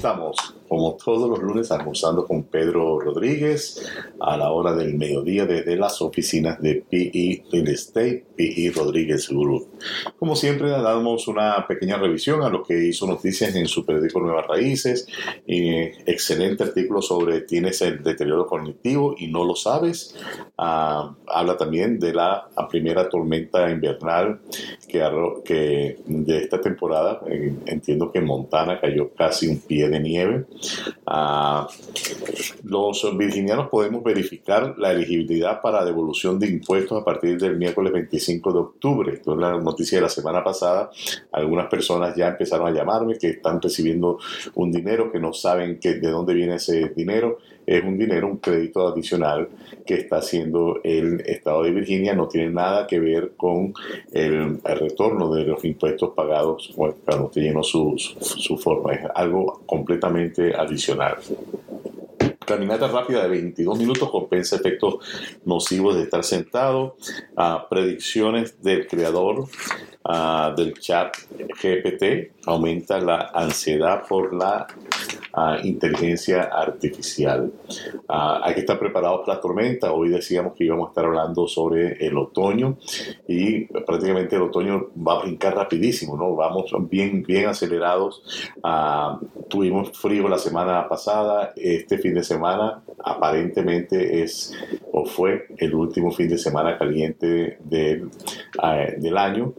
Tá estamos. Como todos los lunes, almorzando con Pedro Rodríguez a la hora del mediodía desde las oficinas de PE Real Estate, PE Rodríguez Group. Como siempre, damos una pequeña revisión a lo que hizo noticias en su periódico Nuevas Raíces. excelente artículo sobre tienes el deterioro cognitivo y no lo sabes. Ah, habla también de la primera tormenta invernal que, que de esta temporada. entiendo que en Montana cayó casi un pie de nieve. Ah, los virginianos podemos verificar la elegibilidad para devolución de impuestos a partir del miércoles 25 de octubre. Es la noticia de la semana pasada. Algunas personas ya empezaron a llamarme que están recibiendo un dinero, que no saben que, de dónde viene ese dinero. Es un dinero, un crédito adicional que está haciendo el Estado de Virginia. No tiene nada que ver con el, retorno de los impuestos pagados cuando usted llenó su, su forma. Es algo completamente adicional. Caminata rápida de 22 minutos compensa efectos nocivos de estar sentado. Predicciones del creador ah, del chat GPT aumenta la ansiedad por la inteligencia artificial. Ah, hay que estar preparados para la tormenta. Hoy decíamos que íbamos a estar hablando sobre el otoño y prácticamente el otoño va a brincar rapidísimo, ¿no? Vamos bien, bien acelerados. Ah, tuvimos frío la semana pasada. Este fin de semana aparentemente es o fue el último fin de semana caliente del, ah, del año.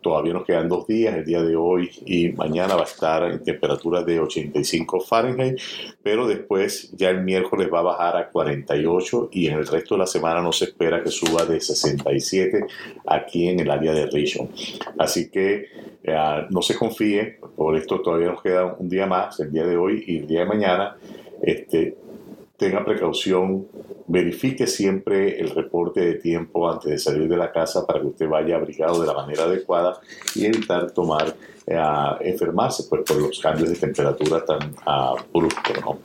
Todavía nos quedan dos días, el día de hoy y mañana va a estar en temperaturas de 85 Fahrenheit, pero después ya el miércoles va a bajar a 48 y en el resto de la semana no se espera que suba de 67 aquí en el área de Richmond. Así que eh, no se confíe, por esto todavía nos queda un día más, el día de hoy y el día de mañana. Este, tenga precaución, verifique siempre el reporte de tiempo antes de salir de la casa para que usted vaya abrigado de la manera adecuada y evitar tomar a enfermarse pues, por los cambios de temperatura tan uh, bruscos. ¿no?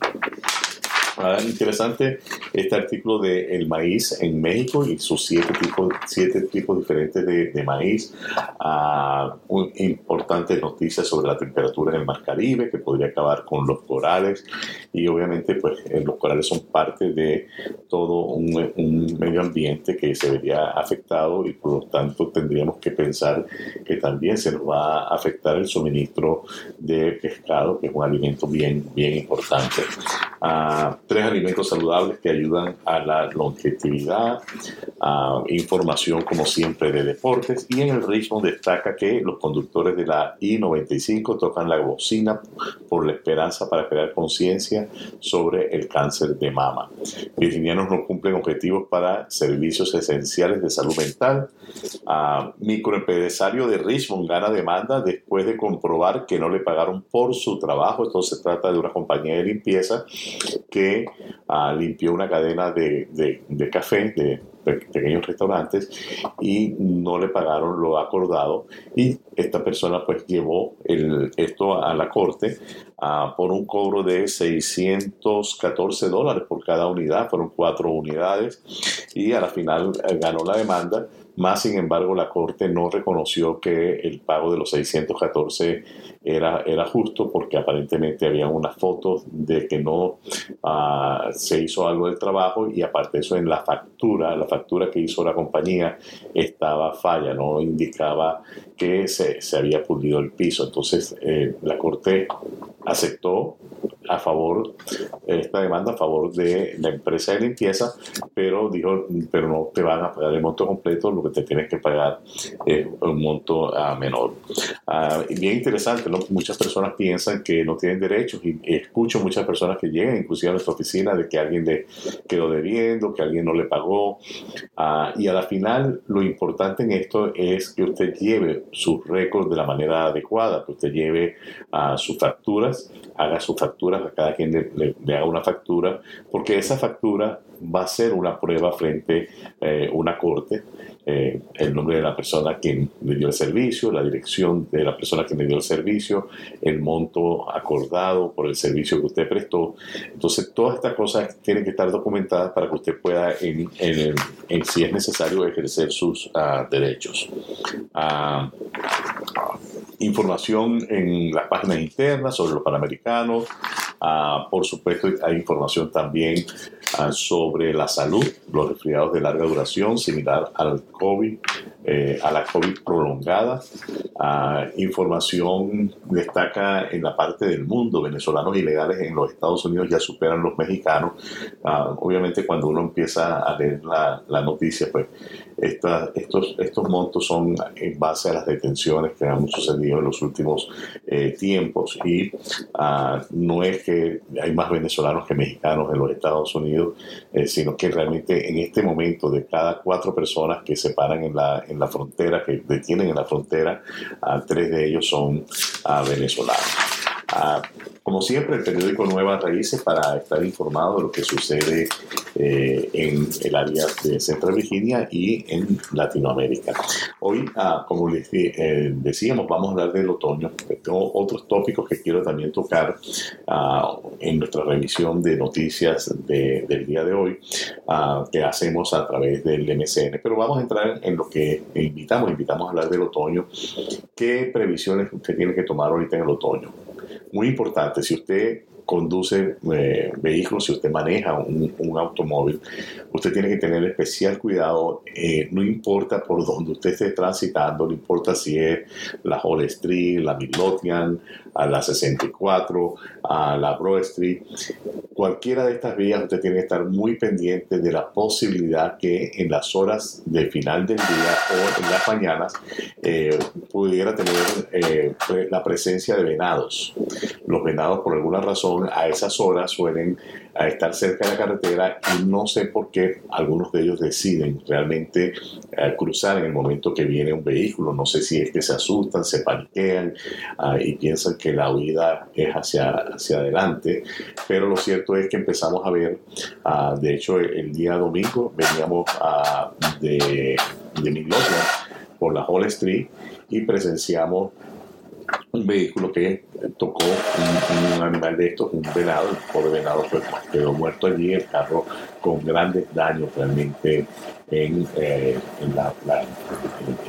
Ah, interesante este artículo de el maíz en México y sus siete tipos, siete tipos diferentes de, maíz. Uh, un importante noticia sobre la temperatura en el Mar Caribe que podría acabar con los corales y obviamente pues eh, los corales son parte de todo un, un, medio ambiente que se vería afectado y por lo tanto tendríamos que pensar que también se nos va a afectar el suministro de pescado que es un alimento bien, bien importante. Uh, tres alimentos saludables que ayudan a la longevidad, información como siempre de deportes y en el ritmo destaca que los conductores de la I-95 tocan la bocina por la esperanza para crear conciencia sobre el cáncer de mama. Virginianos no cumplen objetivos para servicios esenciales de salud mental. microempresario de Richmond gana demanda después de comprobar que no le pagaron por su trabajo. Entonces se trata de una compañía de limpieza que uh, limpió una cadena de, de, café, de pequeños restaurantes y no le pagaron lo acordado. Y esta persona pues llevó esto a la corte uh, por un cobro de 614 dólares por cada unidad, fueron cuatro unidades y a la final eh, ganó la demanda más sin embargo, la Corte no reconoció que el pago de los 614 era, era justo porque aparentemente había unas fotos de que no uh, se hizo algo del trabajo y aparte de eso en la factura, la factura que hizo la compañía estaba falla, no indicaba que se, se había pulido el piso. Entonces eh, la Corte aceptó a favor, esta demanda a favor de la empresa de limpieza, pero dijo, pero no te van a pagar el monto completo, que te tienes que pagar es un monto uh, menor. Uh, bien interesante, muchas personas piensan que no tienen derechos y escucho muchas personas que llegan inclusive a nuestra oficina de que alguien le quedó debiendo, que alguien no le pagó uh, y a la final lo importante en esto es que usted lleve sus récords de la manera adecuada, que usted lleve sus facturas, haga sus facturas a cada quien le, haga una factura, porque esa factura va a ser una prueba frente a eh, una corte, eh, el nombre de la persona quien le dio el servicio, la dirección de la persona que le dio el servicio, el monto acordado por el servicio que usted prestó. Entonces, todas estas cosas tienen que estar documentadas para que usted pueda, en, en, si es necesario, ejercer sus ah, derechos. Uh, información en las páginas internas sobre los panamericanos. Ah, por supuesto, hay información también ah, sobre la salud, los resfriados de larga duración, similar al COVID, eh, a la COVID prolongada. Ah, información destaca en la parte del mundo, venezolanos ilegales en los Estados Unidos ya superan los mexicanos. obviamente, cuando uno empieza a leer la, la noticia, pues estos, estos montos son en base a las detenciones que han sucedido en los últimos eh, tiempos y ah, no es que hay más venezolanos que mexicanos en los Estados Unidos, eh, sino que realmente en este momento de cada cuatro personas que se paran en la, en la frontera, que detienen en la frontera, uh, tres de ellos son venezolanos. Como siempre, el periódico Nuevas Raíces para estar informado de lo que sucede eh, en el área de Central Virginia y en Latinoamérica. Hoy, ah, como les eh, decíamos, vamos a hablar del otoño. Tengo otros tópicos que quiero también tocar ah, en nuestra revisión de noticias del día de hoy ah, que hacemos a través del MCN. Pero vamos a entrar en lo que invitamos. Invitamos a hablar del otoño. ¿Qué previsiones usted tiene que tomar ahorita en el otoño? Muy importante, si usted conduce eh, vehículos, si usted maneja un, automóvil, usted tiene que tener especial cuidado, eh, no importa por donde usted esté transitando, no importa si es la Hall Street, la Midlothian, a la 64, a la Broad Street, cualquiera de estas vías usted tiene que estar muy pendiente de la posibilidad que en las horas de final del día o en las mañanas eh, pudiera tener la presencia de venados. Los venados por alguna razón a esas horas suelen estar cerca de la carretera y no sé por qué algunos de ellos deciden realmente eh, cruzar en el momento que viene un vehículo. No sé si es que se asustan, se paniquean ah, y piensan que la huida es hacia, hacia adelante, pero lo cierto es que empezamos a ver, ah, de hecho el, día domingo veníamos ah, de, de Midlothian por la Hall Street y presenciamos un vehículo que tocó un, animal de estos, un venado, el pobre venado quedó muerto allí, el carro con grandes daños realmente en, eh, en la,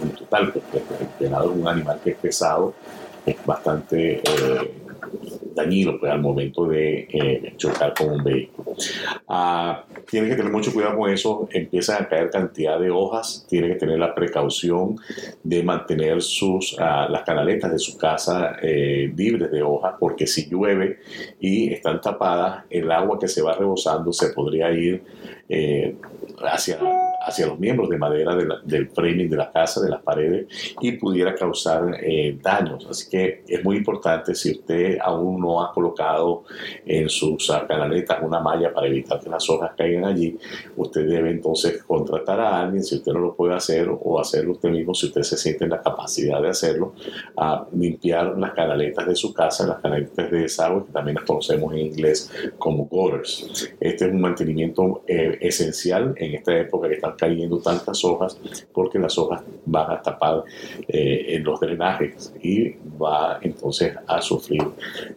en, total, porque el venado es un animal que es pesado, es bastante eh, dañino pues, al momento de eh, chocar con un vehículo. Ah, tiene que tener mucho cuidado con eso, empiezan a caer cantidad de hojas, tiene que tener la precaución de mantener sus, ah, las canaletas de su casa eh, libres de hojas, porque si llueve y están tapadas, el agua que se va rebosando se podría ir eh, hacia hacia los miembros de madera del framing de la casa, de las paredes, y pudiera causar eh, daños. Así que es muy importante, si usted aún no ha colocado en sus canaletas una malla para evitar que las hojas caigan allí, usted debe entonces contratar a alguien, si usted no lo puede hacer, o hacerlo usted mismo, si usted se siente en la capacidad de hacerlo, a limpiar las canaletas de su casa, las canaletas de desagüe, que también las conocemos en inglés como gutters. Este es un mantenimiento eh, esencial en esta época que está cayendo tantas hojas porque las hojas van a tapar eh, en los drenajes y va entonces a sufrir,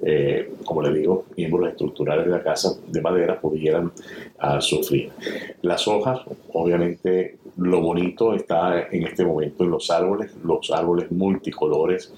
eh, como le digo, miembros estructurales de la casa de madera pudieran a sufrir. Las hojas, obviamente, lo bonito está en este momento en los árboles, los árboles multicolores,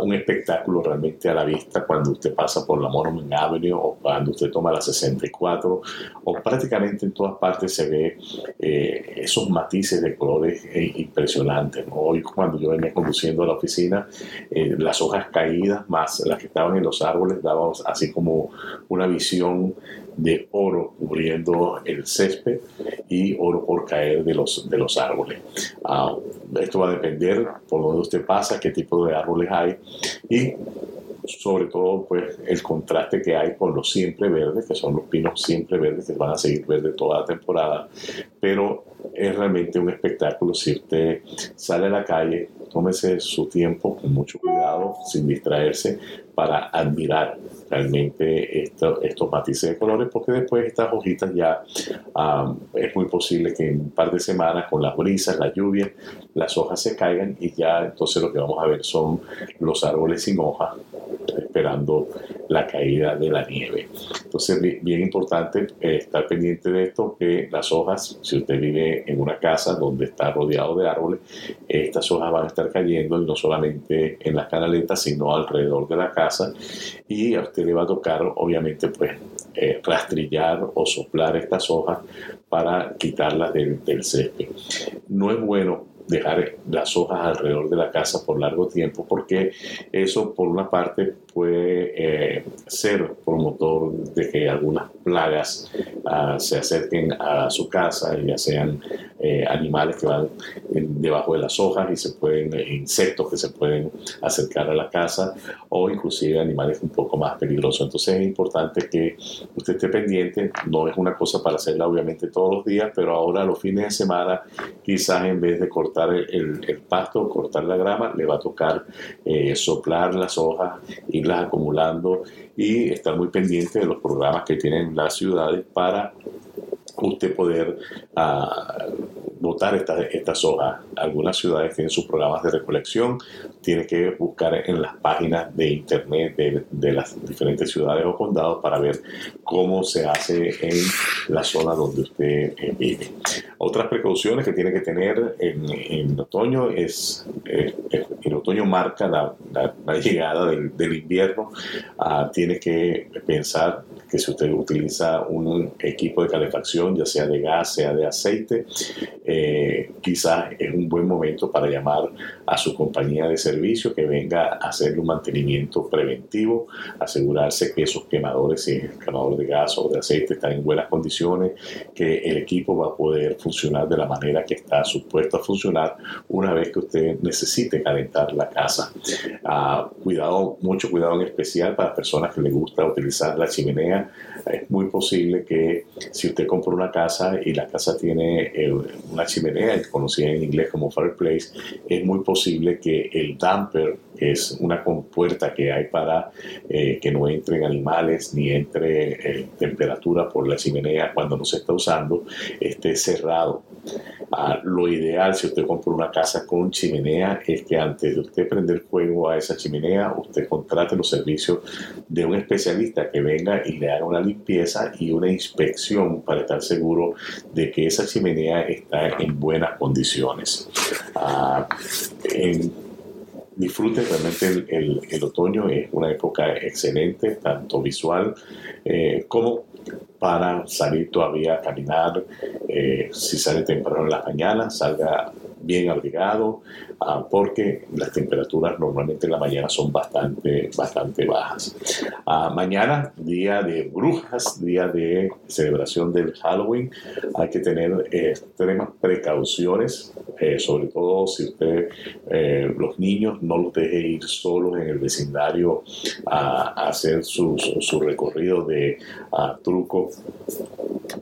un espectáculo realmente a la vista cuando usted pasa por la Monument Avenue o cuando usted toma la 64 o prácticamente en todas partes se ve eh, esos matices de colores eh, impresionantes. Hoy cuando yo venía conduciendo a la oficina, eh, las hojas caídas más las que estaban en los árboles daban así como una visión de oro cubriendo el césped y oro por caer de los, de los árboles. Ah, esto va a depender por donde usted pasa, qué tipo de árboles hay y sobre todo pues el contraste que hay con los siempre verdes, que son los pinos siempre verdes que van a seguir verdes toda la temporada, pero es realmente un espectáculo si usted sale a la calle, tómese su tiempo con mucho cuidado, sin distraerse, para admirar realmente estos matices de colores, porque después estas hojitas ya es muy posible que en un par de semanas con las brisas, la lluvia, las hojas se caigan y ya entonces lo que vamos a ver son los árboles sin hojas esperando la caída de la nieve. Entonces, bien importante eh, estar pendiente de esto, que las hojas, si usted vive en una casa donde está rodeado de árboles, estas hojas van a estar cayendo y no solamente en las canaletas, sino alrededor de la casa y a usted le va a tocar, obviamente, pues eh, rastrillar o soplar estas hojas para quitarlas del, del césped. No es bueno dejar las hojas alrededor de la casa por largo tiempo, porque eso por una parte puede eh, ser promotor de que algunas plagas ah, se acerquen a su casa, ya sean eh, animales que van debajo de las hojas y se pueden, eh, insectos que se pueden acercar a la casa o inclusive animales un poco más peligrosos. Entonces es importante que usted esté pendiente, no es una cosa para hacerla obviamente todos los días, pero ahora los fines de semana quizás en vez de cortar el, el, pasto, cortar la grama, le va a tocar eh, soplar las hojas, irlas acumulando y estar muy pendiente de los programas que tienen las ciudades para usted poder uh, botar estas, estas hojas. Algunas ciudades tienen sus programas de recolección, tiene que buscar en las páginas de internet de, de, las diferentes ciudades o condados para ver cómo se hace en la zona donde usted eh, vive. Otras precauciones que tiene que tener en, en otoño es, eh, el otoño marca la, llegada del, invierno, uh, tiene que pensar que si usted utiliza un equipo de calefacción, ya sea de gas, sea de aceite, eh, quizás es un buen momento para llamar a su compañía de servicio que venga a hacerle un mantenimiento preventivo, asegurarse que esos quemadores, si el quemador de gas o de aceite están en buenas condiciones, que el equipo va a poder funcionar de la manera que está supuesto a funcionar una vez que usted necesite calentar la casa. Ah, cuidado, mucho cuidado en especial para personas que les gusta utilizar la chimenea. Es muy posible que si usted compra una casa y la casa tiene eh, una chimenea, conocida en inglés como fireplace, es muy posible que el damper, que es una compuerta que hay para eh, que no entren animales ni entre eh, temperatura por la chimenea cuando no se está usando, esté cerrado. Ah, lo ideal si usted compra una casa con chimenea es que antes de usted prender fuego a esa chimenea, usted contrate los servicios de un especialista que venga y le haga una limpieza y una inspección para estar seguro de que esa chimenea está en buenas condiciones. En, disfrute realmente el, otoño, es una época excelente, tanto visual eh, como para salir todavía a caminar. Eh, si sale temprano en la mañana, salga bien abrigado, uh, porque las temperaturas normalmente en la mañana son bastante, bastante bajas. Uh, mañana, día de brujas, día de celebración del Halloween, hay que tener eh, extremas precauciones, eh, sobre todo si usted, eh, los niños, no los deje ir solos en el vecindario a, a hacer su, su, recorrido de truco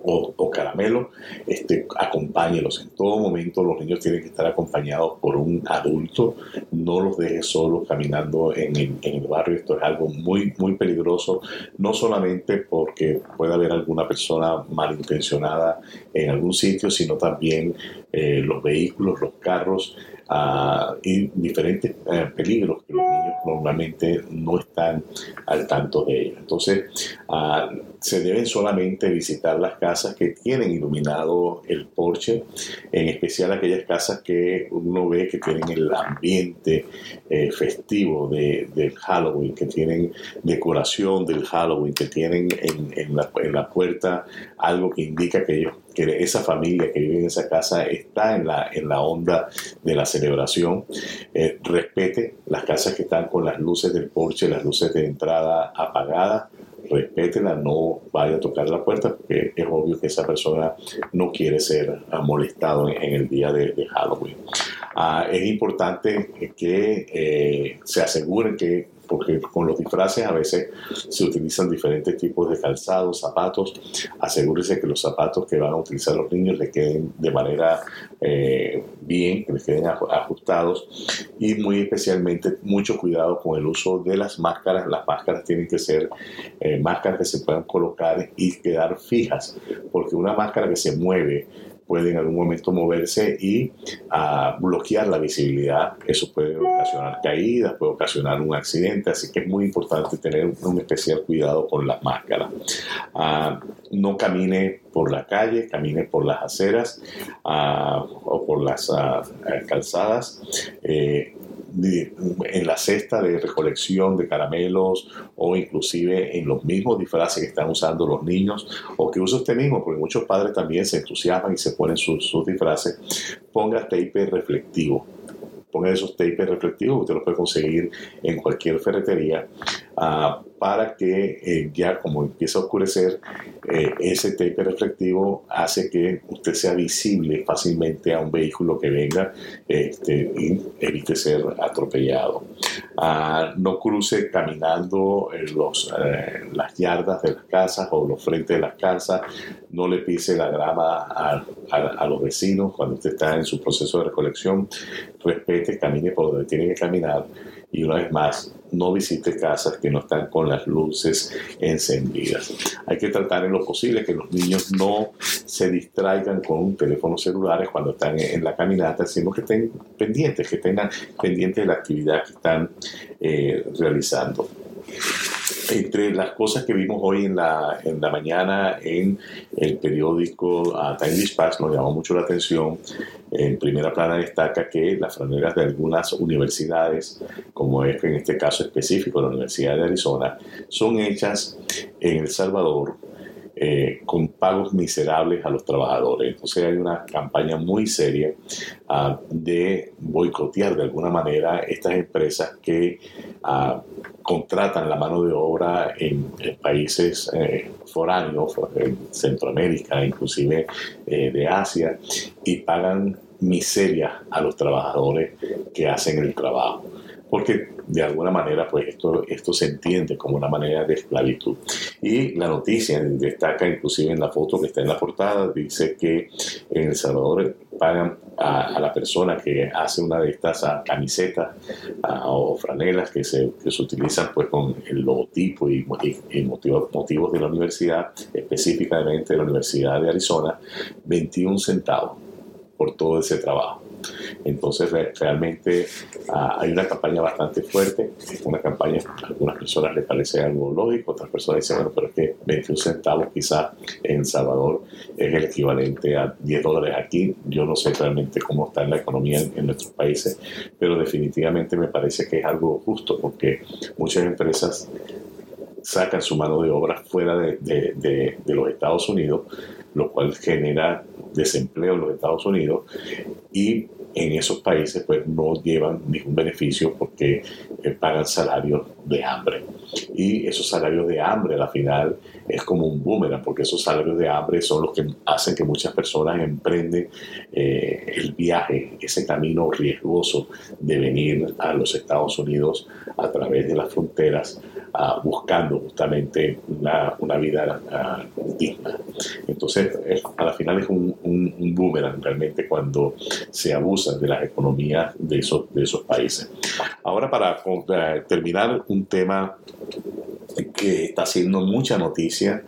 o, o, caramelo, este, acompáñelos. En todo momento los niños tienen que estar acompañados por un adulto, no los deje solos caminando en el, en el, barrio. Esto es algo muy, muy peligroso, no solamente porque puede haber alguna persona malintencionada en algún sitio, sino también eh, los vehículos, los carros uh, y diferentes uh, peligros que los niños normalmente no están al tanto de ellos. Entonces, uh, se deben solamente visitar las casas que tienen iluminado el porche, en especial aquellas casas que uno ve que tienen el ambiente eh, festivo de, del Halloween, que tienen decoración del Halloween, que tienen en, en, la, puerta algo que indica que ellos que esa familia que vive en esa casa está en la, en la onda de la celebración. Eh, respete las casas que están con las luces del porche, las luces de entrada apagadas, respétela, no vaya a tocar la puerta, porque es obvio que esa persona no quiere ser molestado en, el día de, de Halloween. Ah, es importante que eh, se aseguren que porque con los disfraces a veces se utilizan diferentes tipos de calzados, zapatos. Asegúrese que los zapatos que van a utilizar los niños les queden de manera eh, bien, que les queden ajustados y muy especialmente mucho cuidado con el uso de las máscaras. Las máscaras tienen que ser eh, máscaras que se puedan colocar y quedar fijas, porque una máscara que se mueve puede en algún momento moverse y ah, bloquear la visibilidad. Eso puede ocasionar caídas, puede ocasionar un accidente, así que es muy importante tener un especial cuidado con las máscaras. Ah, no camine por la calle, camine por las aceras ah, o por las calzadas. Eh, en la cesta de recolección de caramelos o inclusive en los mismos disfraces que están usando los niños o que usa usted mismo, porque muchos padres también se entusiasman y se ponen sus, disfraces, ponga tape reflectivo. Ponga esos tapes reflectivos, usted los puede conseguir en cualquier ferretería, uh, para que eh, ya como empieza a oscurecer, eh, ese tape reflectivo hace que usted sea visible fácilmente a un vehículo que venga este, y evite ser atropellado. Uh, no cruce caminando los, eh, las yardas de las casas o los frentes de las casas, no le pise la grama a, a, a los vecinos cuando usted está en su proceso de recolección, respete, camine por donde tiene que caminar y una vez más, no visite casas que no están con las luces encendidas. Hay que tratar en lo posible que los niños no se distraigan con teléfonos celulares cuando están en la caminata, sino que estén pendientes, que tengan pendientes de la actividad que están eh, realizando entre las cosas que vimos hoy en la, mañana en el periódico uh, Time Dispatch nos llamó mucho la atención. En primera plana destaca que las franelas de algunas universidades, como es en este caso específico la Universidad de Arizona, son hechas en El Salvador eh, con pagos miserables a los trabajadores. Entonces hay una campaña muy seria uh, de boicotear de alguna manera estas empresas que uh, contratan la mano de obra en, países eh, foráneos, en Centroamérica, inclusive eh, de Asia, y pagan miseria a los trabajadores que hacen el trabajo porque de alguna manera pues esto, esto se entiende como una manera de esclavitud. Y la noticia destaca inclusive en la foto que está en la portada, dice que en El Salvador pagan a, la persona que hace una de estas camisetas o franelas que se, que se, utilizan pues con el logotipo y, y, motivos, motivos de la universidad, específicamente de la Universidad de Arizona, 21 centavos por todo ese trabajo. Entonces realmente ah, hay una campaña bastante fuerte, una campaña a algunas personas les parece algo lógico, otras personas dicen, bueno, pero es que 21 centavos quizás en Salvador es el equivalente a 10 dólares aquí. Yo no sé realmente cómo está en la economía en, nuestros países, pero definitivamente me parece que es algo justo porque muchas empresas sacan su mano de obra fuera de, de, de, los Estados Unidos, lo cual genera desempleo en los Estados Unidos y en esos países pues no llevan ningún beneficio porque eh, pagan salarios de hambre. Y esos salarios de hambre al final es como un boomerang porque esos salarios de hambre son los que hacen que muchas personas emprenden eh, el viaje, ese camino riesgoso de venir a los Estados Unidos a través de las fronteras uh, buscando justamente una, una vida uh, digna. Entonces, es, a la final es un, un, un, boomerang realmente cuando se abusa de las economías de esos, de esos países. Ahora, para uh, terminar, un tema que está haciendo mucha noticia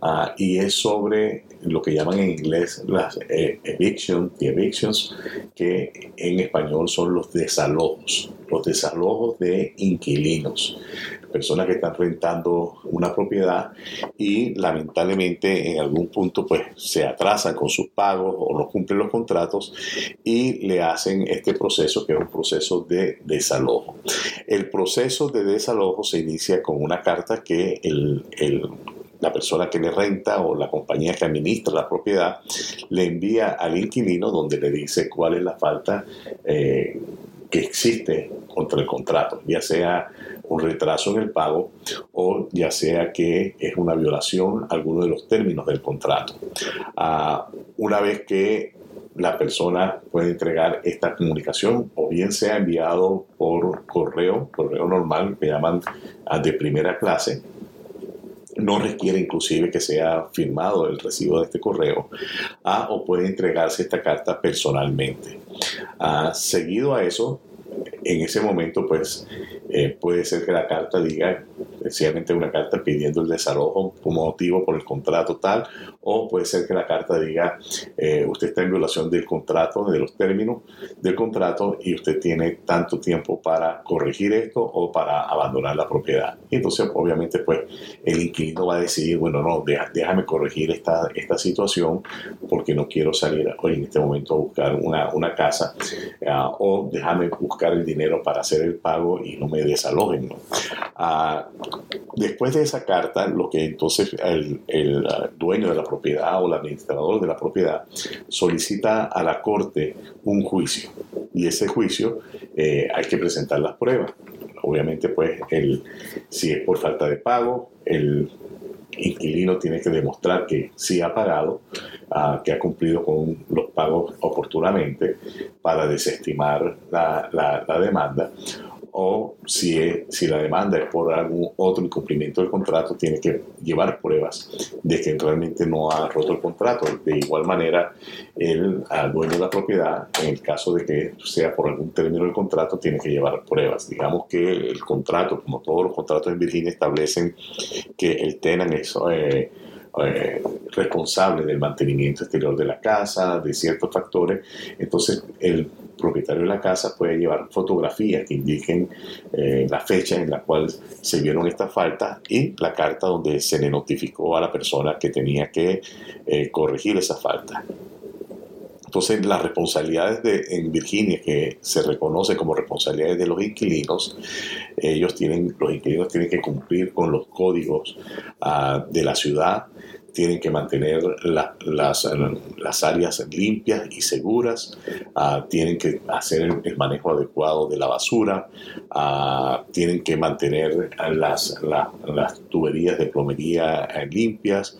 Uh, y es sobre lo que llaman en inglés las eh, evictions, evictions, que en español son los desalojos, los desalojos de inquilinos personas que están rentando una propiedad y lamentablemente en algún punto pues se atrasan con sus pagos o no cumplen los contratos y le hacen este proceso que es un proceso de desalojo. El proceso de desalojo se inicia con una carta que la persona que le renta o la compañía que administra la propiedad le envía al inquilino donde le dice cuál es la falta eh, que existe contra el contrato, ya sea un retraso en el pago o ya sea que es una violación a alguno de los términos del contrato. Uh, una vez que la persona puede entregar esta comunicación o bien sea enviado por correo, correo normal que llaman uh, de primera clase, no requiere inclusive que sea firmado el recibo de este correo, uh, o puede entregarse esta carta personalmente. Seguido a eso, en ese momento, pues eh, puede ser que la carta diga sencillamente una carta pidiendo el desalojo como motivo por el contrato tal, o puede ser que la carta diga eh, usted está en violación del contrato, de los términos del contrato y usted tiene tanto tiempo para corregir esto o para abandonar la propiedad. Y entonces obviamente pues el inquilino va a decidir, bueno, no, déjame corregir esta, esta situación porque no quiero salir hoy en este momento a buscar una, una casa uh, o déjame buscar el dinero para hacer el pago y no me desalojen. ¿no? Uh, después de esa carta, lo que entonces el, dueño de la propiedad o el administrador de la propiedad solicita a la corte un juicio y ese juicio eh, hay que presentar las pruebas. Obviamente, pues, el, si es por falta de pago, el inquilino tiene que demostrar que sí ha pagado, uh, que ha cumplido con los pagos oportunamente para desestimar la demanda o si, es, si la demanda es por algún otro incumplimiento del contrato, tiene que llevar pruebas de que realmente no ha roto el contrato. De igual manera, el dueño de la propiedad, en el caso de que sea por algún término del contrato, tiene que llevar pruebas. Digamos que el contrato, como todos los contratos en Virginia, establecen que el tenant es... Eh, eh, responsable del mantenimiento exterior de la casa, de ciertos factores, entonces el propietario de la casa puede llevar fotografías que indiquen eh, la fecha en la cual se vieron estas faltas y la carta donde se le notificó a la persona que tenía que eh, corregir esa falta. Entonces, las responsabilidades de, en Virginia que se reconoce como responsabilidades de los inquilinos, ellos tienen, los inquilinos tienen que cumplir con los códigos uh, de la ciudad, tienen que mantener la, las, las, áreas limpias y seguras, uh, tienen que hacer el, manejo adecuado de la basura, uh, tienen que mantener las, la, las tuberías de plomería eh, limpias,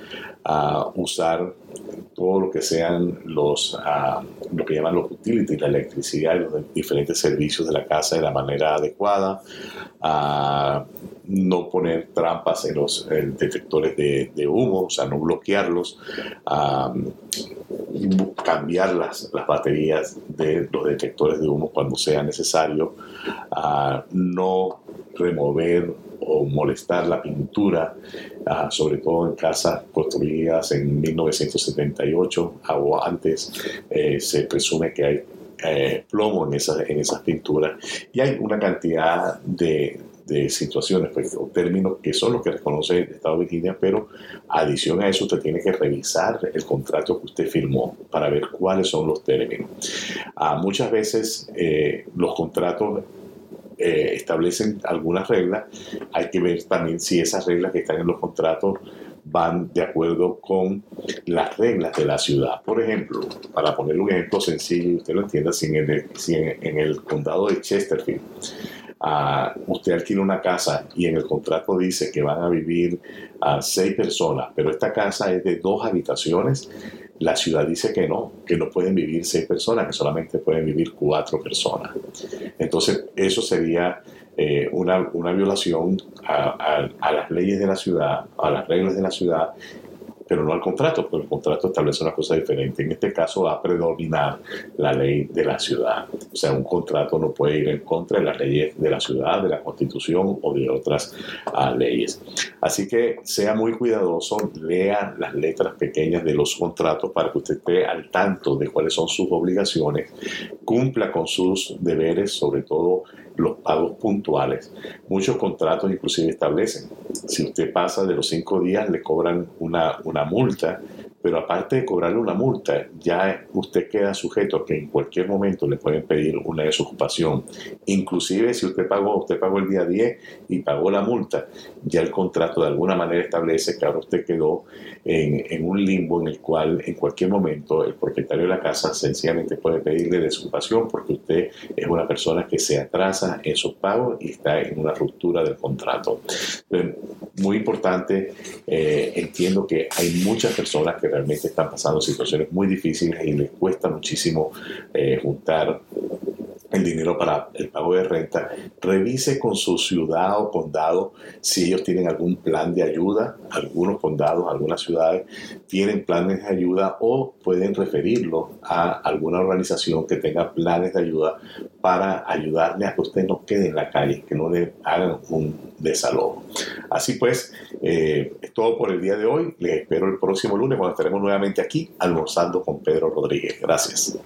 uh, usar todo lo que sean los, lo que llaman los utilities, la electricidad y los diferentes servicios de la casa de la manera adecuada, no poner trampas en los detectores de, de, humo, o sea, no bloquearlos, cambiar las, las, baterías de los detectores de humo cuando sea necesario, no remover o molestar la pintura, uh, sobre todo en casas construidas en 1978 o antes, eh, se presume que hay eh, plomo en esas, en esas pinturas y hay una cantidad de, de situaciones pues, o términos que son los que reconoce el Estado de Virginia, pero adición a eso usted tiene que revisar el contrato que usted firmó para ver cuáles son los términos. Ah, muchas veces eh, los contratos eh, establecen algunas reglas, hay que ver también si esas reglas que están en los contratos van de acuerdo con las reglas de la ciudad. Por ejemplo, para poner un ejemplo sencillo y usted lo entienda, si en el, si en, el condado de Chesterfield uh, usted alquila una casa y en el contrato dice que van a vivir a uh, seis personas, pero esta casa es de dos habitaciones, la ciudad dice que no, que no pueden vivir seis personas, que solamente pueden vivir cuatro personas. Entonces, eso sería eh, una, una, violación a, las leyes de la ciudad, a las reglas de la ciudad, pero no al contrato, porque el contrato establece una cosa diferente. En este caso va a predominar la ley de la ciudad. O sea, un contrato no puede ir en contra de las leyes de la ciudad, de la constitución o de otras uh, leyes. Así que sea muy cuidadoso, lea las letras pequeñas de los contratos para que usted esté al tanto de cuáles son sus obligaciones, cumpla con sus deberes, sobre todo los pagos puntuales. Muchos contratos inclusive establecen, si usted pasa de los cinco días le cobran una, una multa pero aparte de cobrarle una multa, ya usted queda sujeto a que en cualquier momento le pueden pedir una desocupación. Inclusive si usted pagó, usted pagó el día 10 y pagó la multa, ya el contrato de alguna manera establece que ahora usted quedó en, en un limbo en el cual en cualquier momento el propietario de la casa sencillamente puede pedirle desocupación porque usted es una persona que se atrasa en sus pagos y está en una ruptura del contrato. muy importante, eh, entiendo que hay muchas personas que realmente están pasando situaciones muy difíciles y les cuesta muchísimo eh, juntar el dinero para el pago de renta, revise con su ciudad o condado si ellos tienen algún plan de ayuda. Algunos condados, algunas ciudades tienen planes de ayuda o pueden referirlo a alguna organización que tenga planes de ayuda para ayudarle a que usted no quede en la calle, que no le hagan un desalojo. Así pues, eh, es todo por el día de hoy. Les espero el próximo lunes cuando estaremos nuevamente aquí almorzando con Pedro Rodríguez. Gracias.